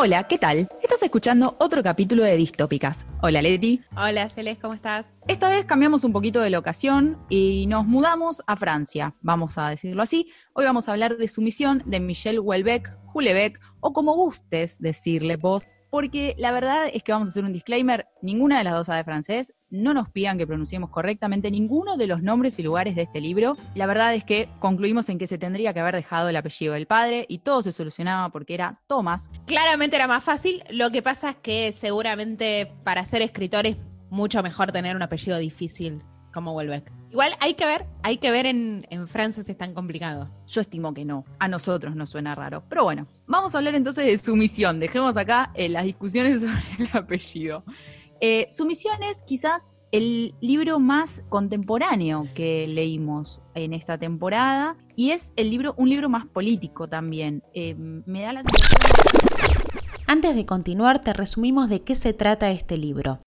Hola, ¿qué tal? Estás escuchando otro capítulo de Distópicas. Hola, Leti. Hola, Celeste, ¿cómo estás? Esta vez cambiamos un poquito de locación y nos mudamos a Francia, vamos a decirlo así. Hoy vamos a hablar de Sumisión de Michel Houellebecq, Houellebecq, o como gustes decirle vos, porque la verdad es que vamos a hacer un disclaimer, ninguna de las dos sabe francés, no nos pidan que pronunciemos correctamente ninguno de los nombres y lugares de este libro. La verdad es que concluimos en que se tendría que haber dejado el apellido del padre y todo se solucionaba porque era Thomas. Claramente era más fácil, lo que pasa es que seguramente para ser escritor es mucho mejor tener un apellido difícil como Welbeck. Igual hay que ver, hay que ver en, en, Francia si es tan complicado. Yo estimo que no. A nosotros nos suena raro. Pero bueno, vamos a hablar entonces de sumisión. Dejemos acá eh, las discusiones sobre el apellido. Eh, sumisión es quizás el libro más contemporáneo que leímos en esta temporada y es el libro, un libro más político también. Eh, me da la sensación. Antes de continuar, te resumimos de qué se trata este libro.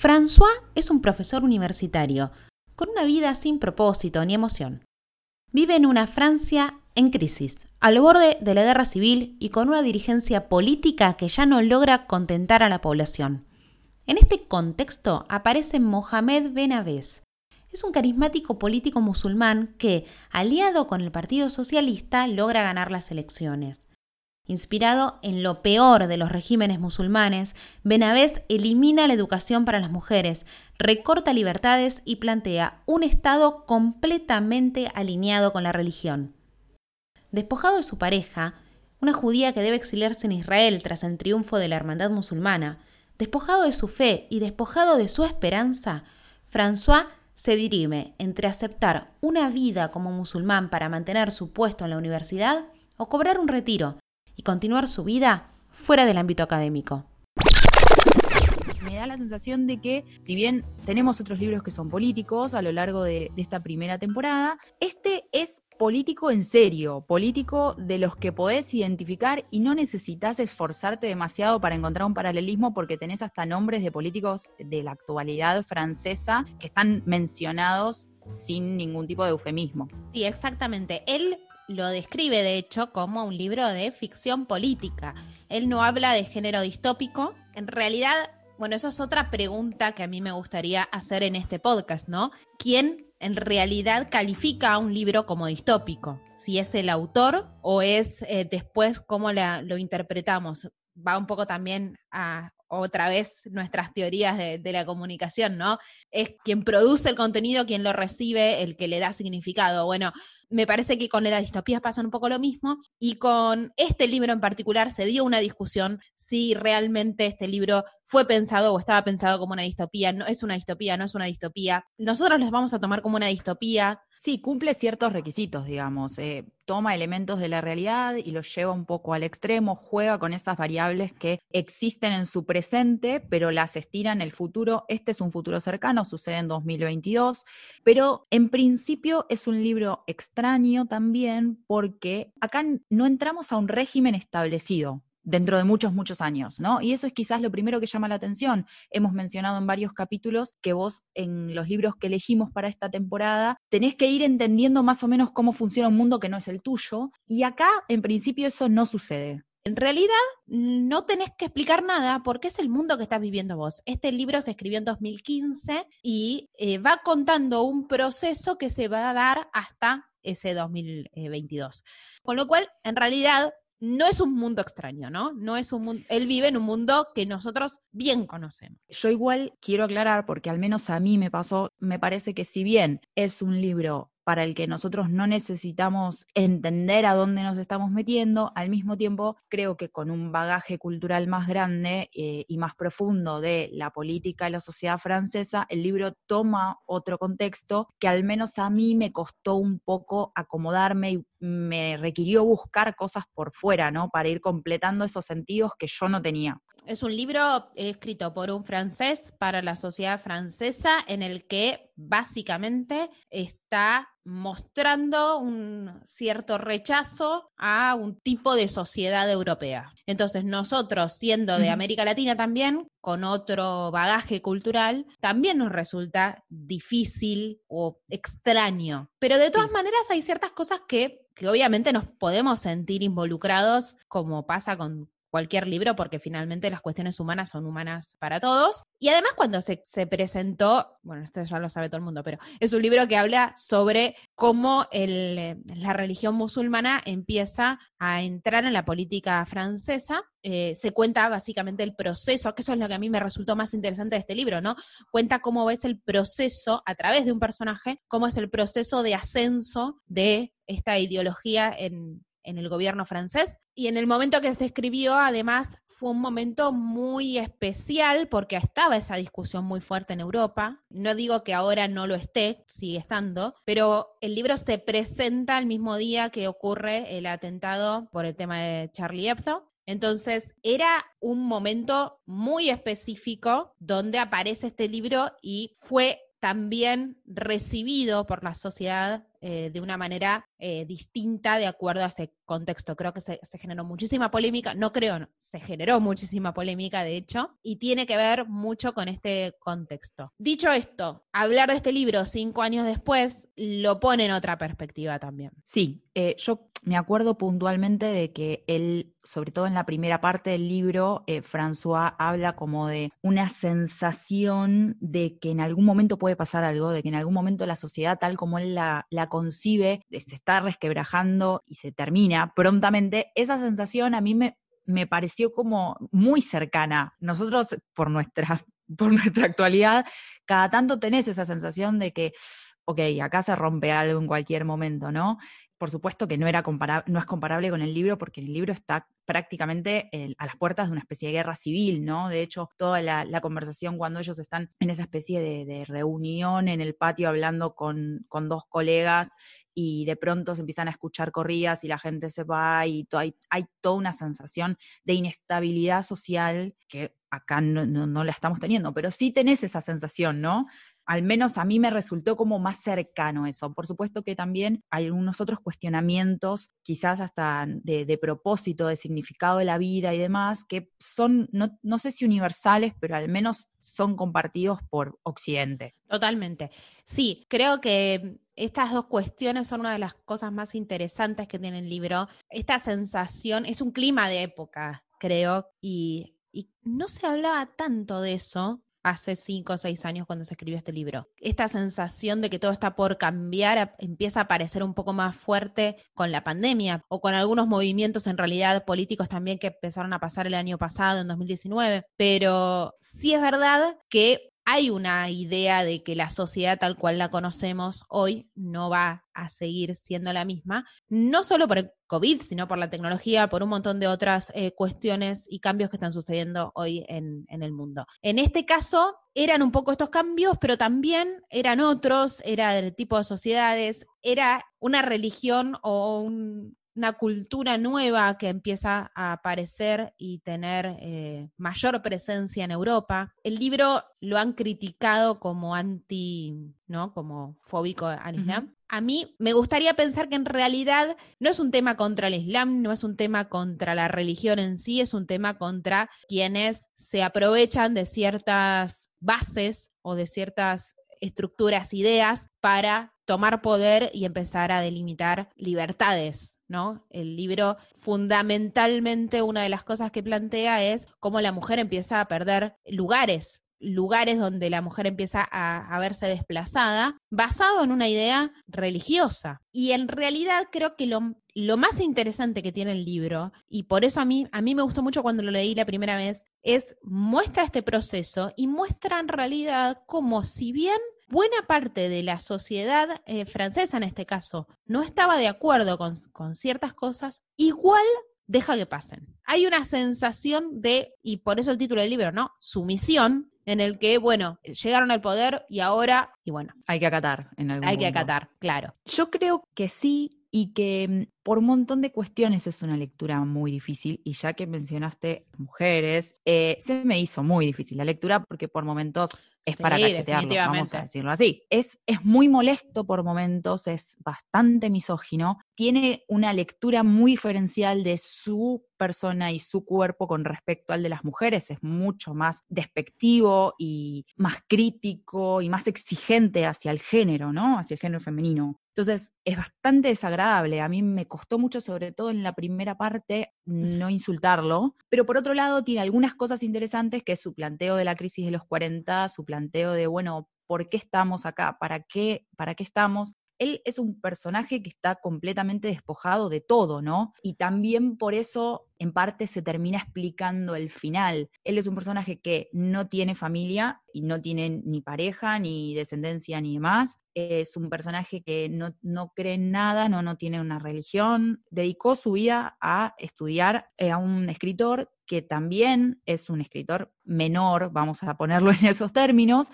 François es un profesor universitario con una vida sin propósito ni emoción. Vive en una Francia en crisis, al borde de la guerra civil y con una dirigencia política que ya no logra contentar a la población. En este contexto aparece Mohamed Ben Abbès. Es un carismático político musulmán que, aliado con el Partido Socialista, logra ganar las elecciones. Inspirado en lo peor de los regímenes musulmanes, Benavés elimina la educación para las mujeres, recorta libertades y plantea un Estado completamente alineado con la religión. Despojado de su pareja, una judía que debe exiliarse en Israel tras el triunfo de la hermandad musulmana, despojado de su fe y despojado de su esperanza, François se dirime entre aceptar una vida como musulmán para mantener su puesto en la universidad o cobrar un retiro y continuar su vida fuera del ámbito académico. Me da la sensación de que, si bien tenemos otros libros que son políticos a lo largo de, de, esta primera temporada, este es político en serio, político de los que podés identificar y no necesitas esforzarte demasiado para encontrar un paralelismo porque tenés hasta nombres de políticos de la actualidad francesa que están mencionados sin ningún tipo de eufemismo. Sí, exactamente. Él lo describe, de hecho, como un libro de ficción política. Él no habla de género distópico. En realidad, bueno, eso es otra pregunta que a mí me gustaría hacer en este podcast, ¿no? ¿Quién en realidad califica a un libro como distópico? Si es el autor o es eh, después cómo lo interpretamos. Va un poco también a otra vez nuestras teorías de, de, la comunicación, ¿no? Es quien produce el contenido, quien lo recibe, el que le da significado. Bueno, me parece que con las distopías pasa un poco lo mismo y con este libro en particular se dio una discusión si realmente este libro fue pensado o estaba pensado como una distopía, no es una distopía, no es una distopía. Nosotros los vamos a tomar como una distopía. Sí, cumple ciertos requisitos, digamos. Eh, toma elementos de la realidad y los lleva un poco al extremo, juega con estas variables que existen en su presente, pero las estira en el futuro. Este es un futuro cercano, sucede en 2022, pero en principio es un libro extraño también porque acá no entramos a un régimen establecido dentro de muchos, muchos años, ¿no? Y eso es quizás lo primero que llama la atención. Hemos mencionado en varios capítulos que vos en los libros que elegimos para esta temporada tenés que ir entendiendo más o menos cómo funciona un mundo que no es el tuyo, y acá en principio eso no sucede. En realidad, no tenés que explicar nada porque es el mundo que estás viviendo vos. Este libro se escribió en 2015 y eh, va contando un proceso que se va a dar hasta ese 2022. Con lo cual, en realidad, no es un mundo extraño, ¿no? No es un mundo, él vive en un mundo que nosotros bien conocemos. Yo igual quiero aclarar, porque al menos a mí me pasó, me parece que si bien es un libro para el que nosotros no necesitamos entender a dónde nos estamos metiendo, al mismo tiempo creo que con un bagaje cultural más grande eh, y más profundo de la política y la sociedad francesa, el libro toma otro contexto que al menos a mí me costó un poco acomodarme y me requirió buscar cosas por fuera, ¿no? Para ir completando esos sentidos que yo no tenía. Es un libro escrito por un francés para la sociedad francesa en el que básicamente está mostrando un cierto rechazo a un tipo de sociedad europea. Entonces nosotros, siendo de América Latina también, con otro bagaje cultural, también nos resulta difícil o extraño. Pero de todas sí. maneras hay ciertas cosas que, que obviamente nos podemos sentir involucrados, como pasa con cualquier libro porque finalmente las cuestiones humanas son humanas para todos. Y además cuando se, se presentó, bueno, esto ya lo sabe todo el mundo, pero es un libro que habla sobre cómo el, la religión musulmana empieza a entrar en la política francesa. Eh, se cuenta básicamente el proceso, que eso es lo que a mí me resultó más interesante de este libro, ¿no? Cuenta cómo es el proceso, a través de un personaje, cómo es el proceso de ascenso de esta ideología en, en el gobierno francés. Y en el momento que se escribió, además, fue un momento muy especial porque estaba esa discusión muy fuerte en Europa. No digo que ahora no lo esté, sigue estando, pero el libro se presenta el mismo día que ocurre el atentado por el tema de Charlie Hebdo. Entonces, era un momento muy específico donde aparece este libro y fue también recibido por la sociedad eh, de una manera eh, distinta de acuerdo a ese contexto. Creo que se, generó muchísima polémica, no creo, se generó muchísima polémica, de hecho, y tiene que ver mucho con este contexto. Dicho esto, hablar de este libro cinco años después lo pone en otra perspectiva también. Sí, eh, yo me acuerdo puntualmente de que él, sobre todo en la primera parte del libro, François habla como de una sensación de que en algún momento puede pasar algo, de que en algún momento la sociedad tal como él la, concibe, se está resquebrajando y se termina prontamente, esa sensación a mí me, me pareció como muy cercana. Nosotros, por nuestra, por nuestra actualidad, cada tanto tenés esa sensación de que, ok, acá se rompe algo en cualquier momento, ¿no? Por supuesto que no, era no es comparable con el libro porque el libro está prácticamente a las puertas de una especie de guerra civil, ¿no? De hecho, toda la, conversación cuando ellos están en esa especie de, reunión en el patio hablando con, con, dos colegas y de pronto se empiezan a escuchar corridas y la gente se va y hay, hay, toda una sensación de inestabilidad social que acá no, no, la estamos teniendo, pero sí tenés esa sensación, ¿no? Al menos a mí me resultó como más cercano eso. Por supuesto que también hay algunos otros cuestionamientos, quizás hasta de, propósito, de significado de la vida y demás, que son, no, no sé si universales, pero al menos son compartidos por Occidente. Totalmente. Sí, creo que estas dos cuestiones son una de las cosas más interesantes que tiene el libro. Esta sensación es un clima de época, creo, y, y no se hablaba tanto de eso hace cinco o seis años cuando se escribió este libro. Esta sensación de que todo está por cambiar empieza a aparecer un poco más fuerte con la pandemia o con algunos movimientos en realidad políticos también que empezaron a pasar el año pasado, en 2019. Pero sí es verdad que hay una idea de que la sociedad tal cual la conocemos hoy no va a seguir siendo la misma, no solo por el COVID, sino por la tecnología, por un montón de otras eh, cuestiones y cambios que están sucediendo hoy en, en el mundo. En este caso, eran un poco estos cambios, pero también eran otros, era del tipo de sociedades, era una religión o un, una cultura nueva que empieza a aparecer y tener eh, mayor presencia en Europa. El libro lo han criticado como anti, ¿no? Como fóbico al Islam. A mí me gustaría pensar que en realidad no es un tema contra el Islam, no es un tema contra la religión en sí, es un tema contra quienes se aprovechan de ciertas bases o de ciertas estructuras, ideas para tomar poder y empezar a delimitar libertades ¿no? El libro fundamentalmente una de las cosas que plantea es cómo la mujer empieza a perder lugares, lugares donde la mujer empieza a, verse desplazada, basado en una idea religiosa. Y en realidad creo que lo, lo, más interesante que tiene el libro, y por eso a mí, a mí me gustó mucho cuando lo leí la primera vez, es muestra este proceso y muestra en realidad como si bien buena parte de la sociedad eh, francesa en este caso no estaba de acuerdo con, con ciertas cosas, igual deja que pasen. Hay una sensación de, y por eso el título del libro, ¿no? Sumisión, en el que, bueno, llegaron al poder y ahora, y bueno. Hay que acatar en algún Hay que acatar, claro. Yo creo que sí y que mm, por un montón de cuestiones es una lectura muy difícil y ya que mencionaste mujeres, eh, se me hizo muy difícil la lectura porque por momentos es para cachetearlo, vamos a decirlo así. Es, es muy molesto por momentos, es bastante misógino, tiene una lectura muy diferencial de su persona y su cuerpo con respecto al de las mujeres. Es mucho más despectivo y más crítico y más exigente hacia el género, ¿no? Hacia el género femenino. Entonces es bastante desagradable. A mí me costó mucho, sobre todo en la primera parte, no insultarlo. Pero por otro lado, tiene algunas cosas interesantes, que es su planteo de la crisis de los 40, su planteo de, bueno, ¿por qué estamos acá? ¿Para qué, para qué estamos? Él es un personaje que está completamente despojado de todo, ¿no? Y también por eso en parte se termina explicando el final. Él es un personaje que no tiene familia y no tiene ni pareja, ni descendencia, ni demás. Es un personaje que no, no cree en nada, no, no tiene una religión. Dedicó su vida a estudiar eh, a un escritor que también es un escritor menor, vamos a ponerlo en esos términos,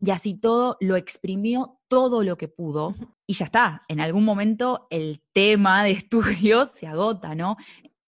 y así todo lo exprimió todo lo que pudo y ya está. En algún momento el tema de estudio se agota, ¿no?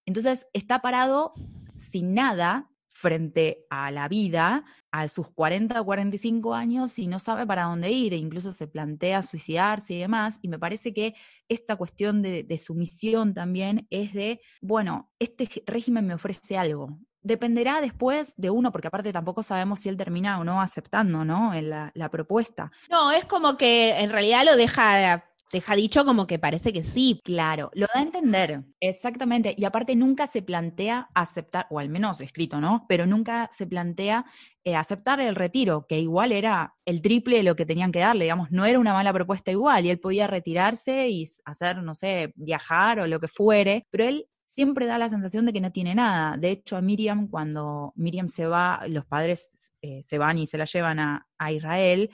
Entonces está parado sin nada frente a la vida a sus 40 o 45 años y no sabe para dónde ir e incluso se plantea suicidarse y demás. Y me parece que esta cuestión de, de sumisión también es de, bueno, este régimen me ofrece algo, dependerá después de uno, porque aparte tampoco sabemos si él termina o no aceptando, ¿no? La, la propuesta. No, es como que en realidad lo deja deja dicho como que parece que sí. Claro, lo da a entender, exactamente. Y aparte nunca se plantea aceptar, o al menos escrito, ¿no? Pero nunca se plantea eh, aceptar el retiro, que igual era el triple de lo que tenían que darle, digamos, no era una mala propuesta igual, y él podía retirarse y hacer, no sé, viajar o lo que fuere, pero él siempre da la sensación de que no tiene nada. De hecho, a Miriam, cuando Miriam se va, los padres eh, se van y se la llevan a, Israel,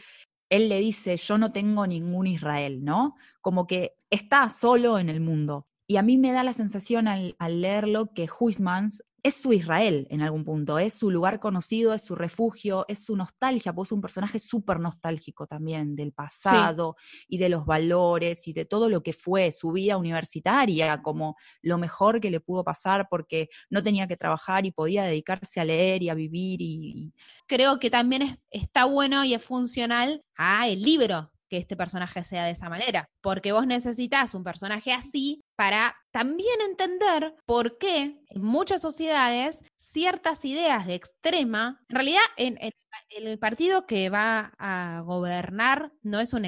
él le dice, yo no tengo ningún Israel, ¿no? Como que está solo en el mundo. Y a mí me da la sensación al, al leerlo que Huismans es su Israel en algún punto, es su lugar conocido, es su refugio, es su nostalgia, pues es un personaje súper nostálgico también del pasado y de los valores y de todo lo que fue su vida universitaria, como lo mejor que le pudo pasar porque no tenía que trabajar y podía dedicarse a leer y a vivir. Y, Creo que también está bueno y es funcional a el libro que este personaje sea de esa manera, porque vos necesitas un personaje así para también entender por qué en muchas sociedades ciertas ideas de extrema, en realidad en, el partido que va a gobernar no es un,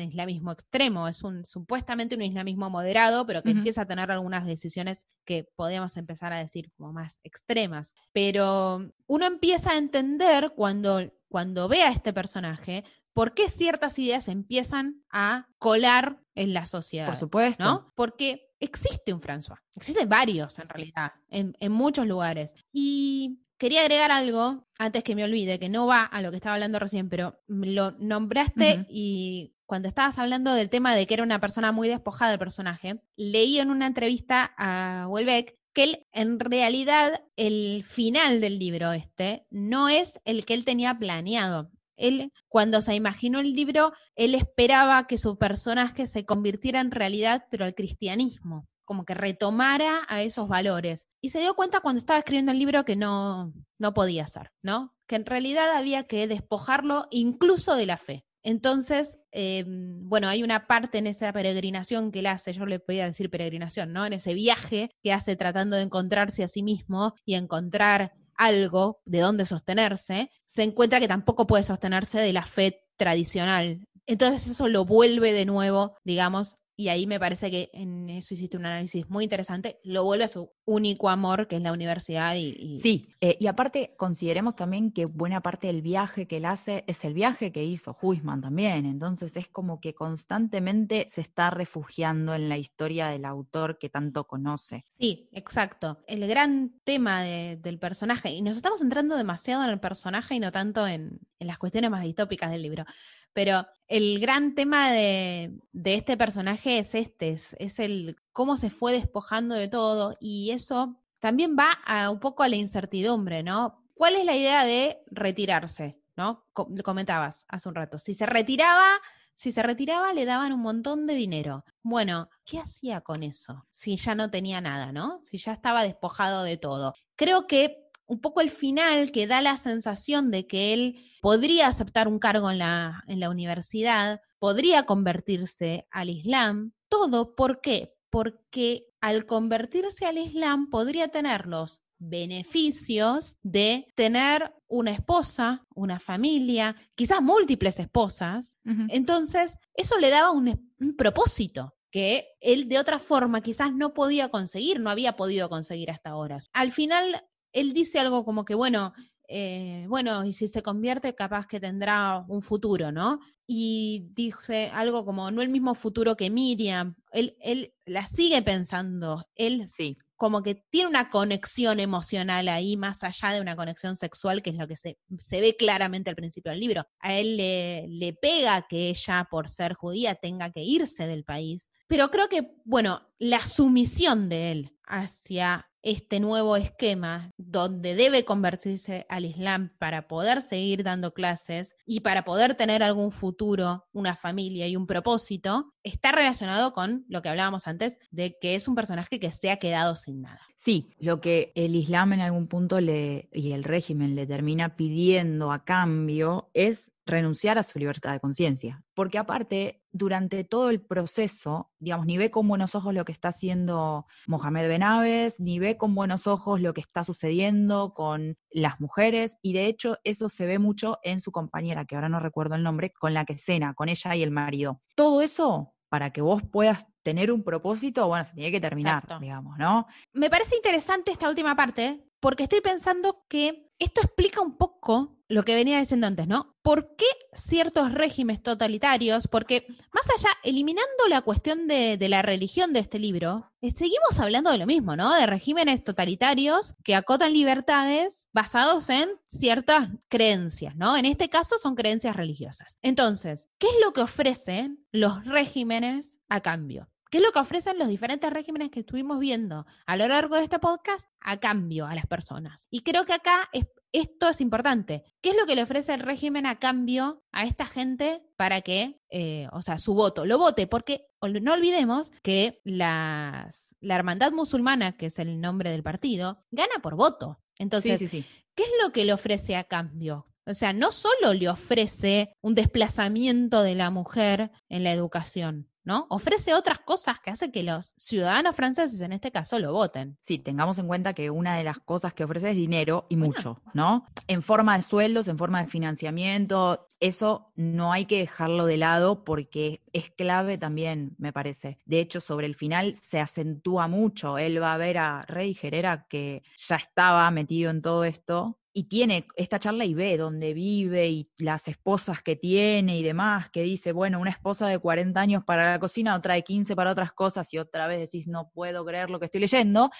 islamismo extremo, es un supuestamente un islamismo moderado, pero que empieza a tener algunas decisiones que podemos empezar a decir como más extremas. Pero uno empieza a entender cuando, cuando ve a este personaje por qué ciertas ideas empiezan a colar en la sociedad. Por supuesto. ¿no? Porque existe un François, existen varios en realidad, en, muchos lugares. Y quería agregar algo antes que me olvide, que no va a lo que estaba hablando recién, pero lo nombraste y cuando estabas hablando del tema de que era una persona muy despojada del personaje, leí en una entrevista a Welbeck que él, en realidad, el final del libro este no es el que él tenía planeado. Él, cuando se imaginó el libro, él esperaba que su personaje se convirtiera en realidad, pero al cristianismo, como que retomara a esos valores. Y se dio cuenta cuando estaba escribiendo el libro que no, no podía ser, ¿no? Que en realidad había que despojarlo incluso de la fe. Entonces, em, bueno, hay una parte en esa peregrinación que él hace, yo le podía decir peregrinación, ¿no? En ese viaje que hace tratando de encontrarse a sí mismo y encontrar algo de dónde sostenerse, se encuentra que tampoco puede sostenerse de la fe tradicional. Entonces eso lo vuelve de nuevo, digamos, y ahí me parece que en eso hiciste un análisis muy interesante, lo vuelve a su único amor, que es la universidad. Y, Sí, eh, y aparte consideremos también que buena parte del viaje que él hace es el viaje que hizo Huisman también, entonces es como que constantemente se está refugiando en la historia del autor que tanto conoce. Sí, exacto. El gran tema del personaje, y nos estamos entrando demasiado en el personaje y no tanto en, en las cuestiones más distópicas del libro. Pero el gran tema de, este personaje es este, es, el cómo se fue despojando de todo y eso también va a un poco a la incertidumbre, ¿no? ¿Cuál es la idea de retirarse? ¿No? comentabas hace un rato. Si se retiraba, si se retiraba, le daban un montón de dinero. Bueno, ¿qué hacía con eso? Si ya no tenía nada, ¿no? Si ya estaba despojado de todo. Creo que un poco el final que da la sensación de que él podría aceptar un cargo en la, en la universidad, podría convertirse al Islam, todo ¿por qué? porque al convertirse al Islam podría tener los beneficios de tener una esposa, una familia, quizás múltiples esposas. Entonces, eso le daba un, un propósito que él de otra forma quizás no podía conseguir, no había podido conseguir hasta ahora. Al final, él dice algo como que, bueno, eh, bueno, y si se convierte, capaz que tendrá un futuro, ¿no? Y dice algo como, no el mismo futuro que Miriam, él, él la sigue pensando, él sí como que tiene una conexión emocional ahí, más allá de una conexión sexual, que es lo que se, ve claramente al principio del libro. A él le, le pega que ella, por ser judía, tenga que irse del país. Pero creo que, bueno, la sumisión de él hacia este nuevo esquema donde debe convertirse al Islam para poder seguir dando clases y para poder tener algún futuro, una familia y un propósito, está relacionado con lo que hablábamos antes de que es un personaje que se ha quedado sin nada. Sí, lo que el Islam en algún punto le, y el régimen le termina pidiendo a cambio es renunciar a su libertad de conciencia. Porque aparte, durante todo el proceso, digamos, ni ve con buenos ojos lo que está haciendo Mohamed Benaves, ni ve con buenos ojos lo que está sucediendo con las mujeres, y de hecho eso se ve mucho en su compañera, que ahora no recuerdo el nombre, con la que cena, con ella y el marido. Todo eso para que vos puedas tener un propósito, bueno, se tiene que terminar, digamos, ¿no? Me parece interesante esta última parte, porque estoy pensando que esto explica un poco lo que venía diciendo antes, ¿no? ¿Por qué ciertos regímenes totalitarios? Porque más allá, eliminando la cuestión de, la religión de este libro, eh, seguimos hablando de lo mismo, ¿no? De regímenes totalitarios que acotan libertades basados en ciertas creencias, ¿no? En este caso son creencias religiosas. Entonces, ¿qué es lo que ofrecen los regímenes a cambio? ¿Qué es lo que ofrecen los diferentes regímenes que estuvimos viendo a lo largo de este podcast a cambio a las personas? Y creo que acá esto es importante. ¿Qué es lo que le ofrece el régimen a cambio a esta gente para que, eh, o sea, su voto, lo vote? Porque no olvidemos que las, la Hermandad Musulmana, que es el nombre del partido, gana por voto. Entonces, ¿qué es lo que le ofrece a cambio? O sea, no solo le ofrece un desplazamiento de la mujer en la educación, ¿no? Ofrece otras cosas que hacen que los ciudadanos franceses, en este caso, lo voten. Sí, tengamos en cuenta que una de las cosas que ofrece es dinero y mucho, ¿no? En forma de sueldos, en forma de financiamiento, eso no hay que dejarlo de lado porque es clave también, me parece. De hecho, sobre el final se acentúa mucho. Él va a ver a Rey Gerera que ya estaba metido en todo esto y tiene esta charla y ve dónde vive y las esposas que tiene y demás, que dice, bueno, una esposa de 40 años para la cocina, otra de 15 para otras cosas y otra vez decís, no puedo creer lo que estoy leyendo.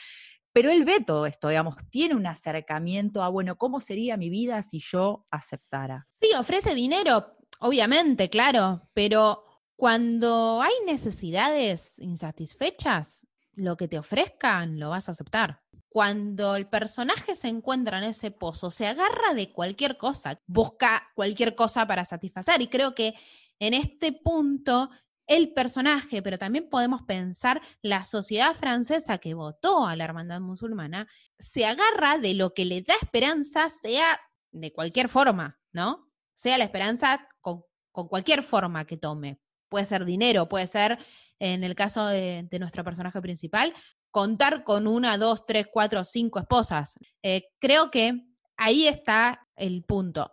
Pero él ve todo esto, digamos, tiene un acercamiento a, bueno, ¿cómo sería mi vida si yo aceptara? Sí, ofrece dinero, obviamente, claro, pero cuando hay necesidades insatisfechas, lo que te ofrezcan lo vas a aceptar cuando el personaje se encuentra en ese pozo, se agarra de cualquier cosa, busca cualquier cosa para satisfacer. Y creo que en este punto el personaje, pero también podemos pensar la sociedad francesa que votó a la hermandad musulmana, se agarra de lo que le da esperanza, sea de cualquier forma, ¿no? Sea la esperanza con, cualquier forma que tome. Puede ser dinero, puede ser, en el caso de, de nuestro personaje principal, contar con una, dos, tres, cuatro, cinco esposas. Eh, creo que ahí está el punto.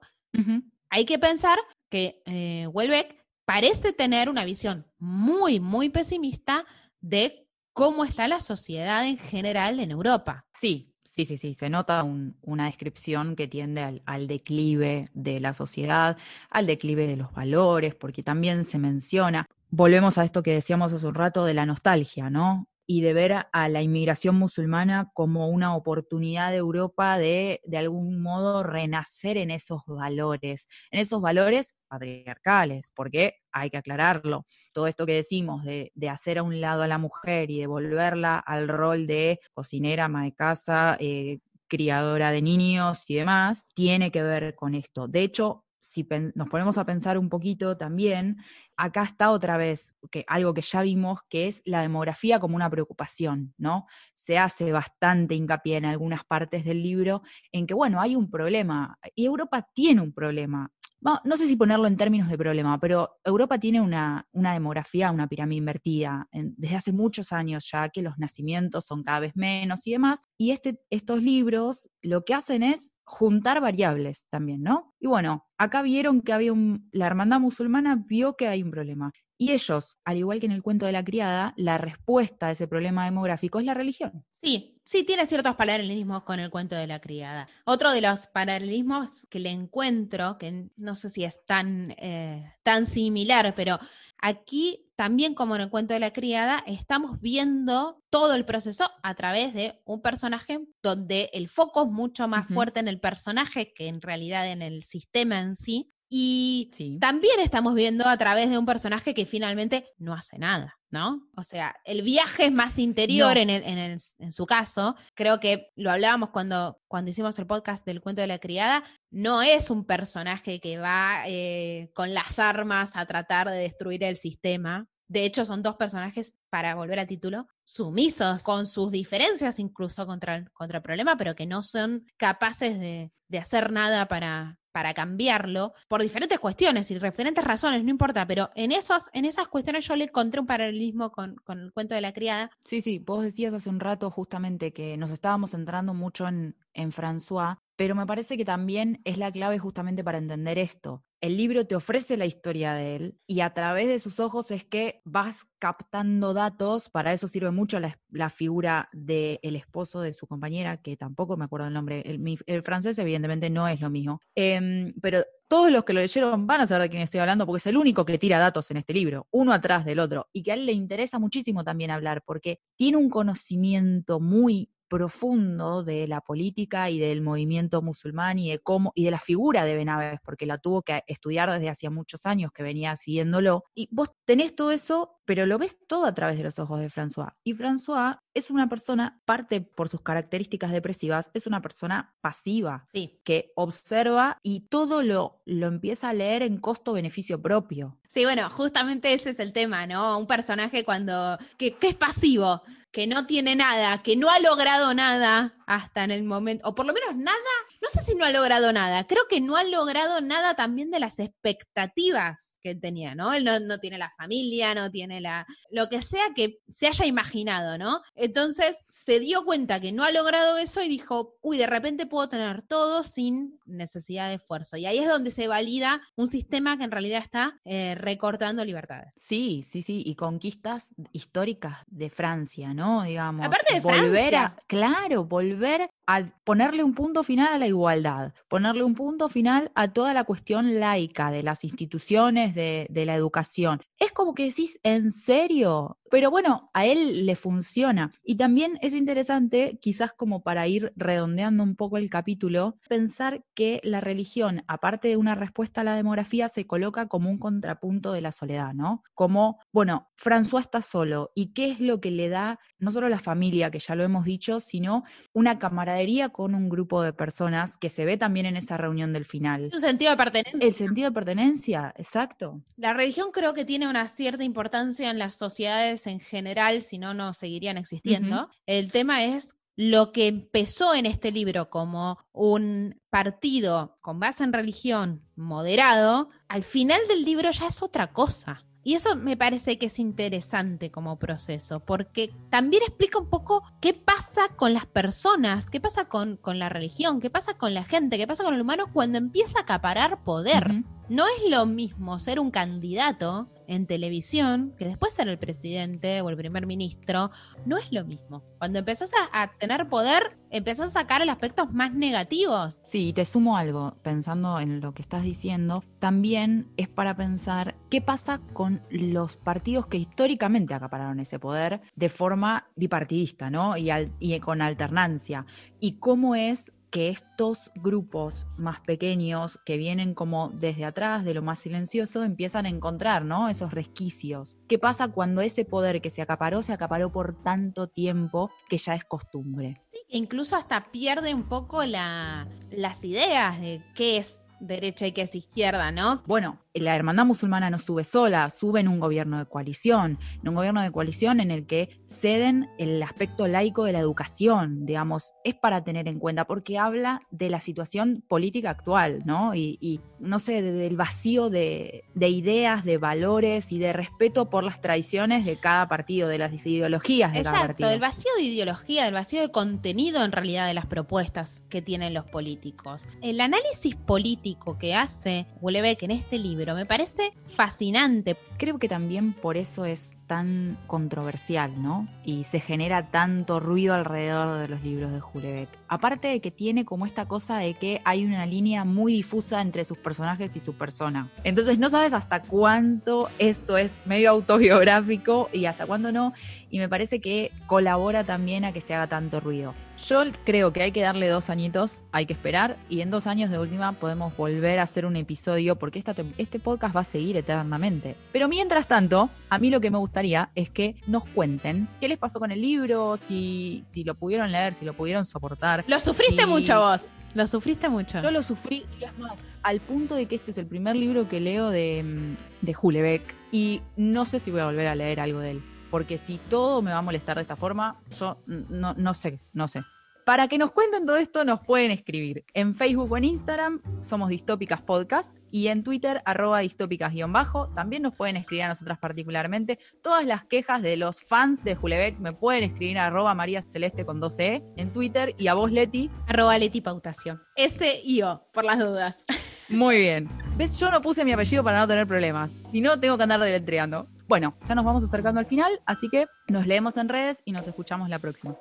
Hay que pensar que eh, Welbeck parece tener una visión muy, muy pesimista de cómo está la sociedad en general en Europa. Sí, sí, sí, sí. Se nota una descripción que tiende al, al, declive de la sociedad, al declive de los valores, porque también se menciona, volvemos a esto que decíamos hace un rato de la nostalgia, ¿no? Y de ver a la inmigración musulmana como una oportunidad de Europa de, de algún modo, renacer en esos valores, en esos valores patriarcales, porque hay que aclararlo, todo esto que decimos de, de hacer a un lado a la mujer y devolverla al rol de cocinera, ama de casa, eh, criadora de niños y demás, tiene que ver con esto. De hecho, si nos ponemos a pensar un poquito también, acá está otra vez que, algo que ya vimos, que es la demografía como una preocupación, ¿no? Se hace bastante hincapié en algunas partes del libro en que, bueno, hay un problema, y Europa tiene un problema. no, sé si ponerlo en términos de problema, pero Europa tiene una, una demografía, una pirámide invertida desde hace muchos años ya, que los nacimientos son cada vez menos y demás, y este, estos libros lo que hacen es juntar variables también, ¿no? Y bueno, acá vieron que había un, la hermandad musulmana vio que hay un problema. Y ellos, al igual que en el cuento de la criada, la respuesta a ese problema demográfico es la religión. Sí, sí, tiene ciertos paralelismos con el cuento de la criada. Otro de los paralelismos que le encuentro, que no sé si es tan, eh, tan similar, pero aquí también como en el cuento de la criada, estamos viendo todo el proceso a través de un personaje donde el foco es mucho más fuerte en el personaje que en realidad en el sistema en sí. Y también estamos viendo a través de un personaje que finalmente no hace nada, ¿no? O sea, el viaje es más interior en, en, su caso. Creo que lo hablábamos cuando, cuando hicimos el podcast del cuento de la criada. No es un personaje que va eh, con las armas a tratar de destruir el sistema. De hecho, son dos personajes, para volver al título, sumisos, con sus diferencias incluso contra el, contra el problema, pero que no son capaces de, de hacer nada para, para cambiarlo por diferentes cuestiones y diferentes razones, no importa, pero en, esos, en esas cuestiones yo le encontré un paralelismo con, con, el cuento de la criada. Sí, sí, vos decías hace un rato justamente que nos estábamos centrando mucho en, en François, pero me parece que también es la clave justamente para entender esto. El libro te ofrece la historia de él y a través de sus ojos es que vas captando datos, para eso sirve mucho la, figura del esposo de su compañera, que tampoco me acuerdo el nombre, el, francés evidentemente no es lo mismo, em, pero todos los que lo leyeron van a saber de quién estoy hablando porque es el único que tira datos en este libro, uno atrás del otro, y que a él le interesa muchísimo también hablar porque tiene un conocimiento muy profundo de la política y del movimiento musulmán y de cómo y de la figura de Benaves, porque la tuvo que estudiar desde hacía muchos años que venía siguiéndolo. Y vos tenés todo eso, pero lo ves todo a través de los ojos de François. Y François es una persona, parte por sus características depresivas, es una persona pasiva, sí. que observa y todo lo, lo empieza a leer en costo-beneficio propio. Sí, bueno, justamente ese es el tema, ¿no? Un personaje cuando, que, que es pasivo, que no tiene nada, que no ha logrado nada hasta en el momento, o por lo menos nada, no sé si no ha logrado nada, creo que no ha logrado nada también de las expectativas que él tenía, ¿no? Él no, tiene la familia, no tiene la, lo que sea que se haya imaginado, ¿no? Entonces se dio cuenta que no ha logrado eso y dijo, uy, de repente puedo tener todo sin necesidad de esfuerzo. Y ahí es donde se valida un sistema que en realidad está eh, recortando libertades. Sí, sí, sí, y conquistas históricas de Francia, ¿no? Digamos. Aparte de volver a, claro, volver volver a ponerle un punto final a la igualdad, ponerle un punto final a toda la cuestión laica de las instituciones de, de la educación. Es como que decís, ¿en serio? Pero bueno, a él le funciona. Y también es interesante, quizás como para ir redondeando un poco el capítulo, pensar que la religión, aparte de una respuesta a la demografía, se coloca como un contrapunto de la soledad, ¿no? Como, bueno, François está solo. ¿Y qué es lo que le da no solo la familia, que ya lo hemos dicho, sino una camaradería con un grupo de personas que se ve también en esa reunión del final? Un sentido de pertenencia. El sentido de pertenencia, exacto. La religión creo que tiene una cierta importancia en las sociedades en general, si no, no seguirían existiendo. El tema es lo que empezó en este libro como un partido con base en religión moderado, al final del libro ya es otra cosa. Y eso me parece que es interesante como proceso, porque también explica un poco qué pasa con las personas, qué pasa con, con la religión, qué pasa con la gente, qué pasa con el humano cuando empieza a acaparar poder. No es lo mismo ser un candidato en televisión que después ser el presidente o el primer ministro. No es lo mismo. Cuando empezás a, tener poder, empezás a sacar los aspectos más negativos. Sí, te sumo algo, pensando en lo que estás diciendo, también es para pensar qué pasa con los partidos que históricamente acapararon ese poder de forma bipartidista, ¿no? Y, y con alternancia. Y cómo es que estos grupos más pequeños que vienen como desde atrás, de lo más silencioso, empiezan a encontrar, ¿no? Esos resquicios. ¿Qué pasa cuando ese poder que se acaparó, se acaparó por tanto tiempo que ya es costumbre? Sí, incluso hasta pierde un poco la, las ideas de qué es derecha y qué es izquierda, ¿no? Bueno, la hermandad musulmana no sube sola, sube en un gobierno de coalición, en un gobierno de coalición en el que ceden el aspecto laico de la educación, digamos, es para tener en cuenta, porque habla de la situación política actual, ¿no? Y, no sé, del vacío de, ideas, de valores y de respeto por las tradiciones de cada partido, de las ideologías de cada partido. Exacto, del vacío de ideología, del vacío de contenido en realidad de las propuestas que tienen los políticos. El análisis político que hace Hulebeck en este libro me parece fascinante. Creo que también por eso es tan controversial, ¿no? Y se genera tanto ruido alrededor de los libros de Hulebeck. Aparte de que tiene como esta cosa de que hay una línea muy difusa entre sus personajes y su persona. Entonces no sabes hasta cuánto esto es medio autobiográfico y hasta cuándo no. Y me parece que colabora también a que se haga tanto ruido. Yo creo que hay que darle dos añitos, hay que esperar y en dos años de última podemos volver a hacer un episodio porque este podcast va a seguir eternamente. Pero mientras tanto, a mí lo que me gustaría es que nos cuenten qué les pasó con el libro, si, si lo pudieron leer, si lo pudieron soportar. Lo sufriste mucho vos. Lo sufriste mucho. Yo lo sufrí y es más, al punto de que este es el primer libro que leo de, de Hulebeck y no sé si voy a volver a leer algo de él porque si todo me va a molestar de esta forma, yo no, no sé, no sé. Para que nos cuenten todo esto, nos pueden escribir. En Facebook o en Instagram somos Distópicas Podcast y en Twitter, arroba distópicas-bajo. También nos pueden escribir a nosotras particularmente. Todas las quejas de los fans de Julebeck me pueden escribir a arroba María Celeste con 12E en Twitter y a vos, Leti. Arroba Leti Pautación. S y O, por las dudas. Muy bien. ¿Ves? Yo no puse mi apellido para no tener problemas. Si no, tengo que andar deletreando. Bueno, ya nos vamos acercando al final, así que nos leemos en redes y nos escuchamos la próxima.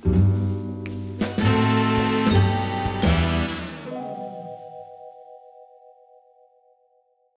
Thank you.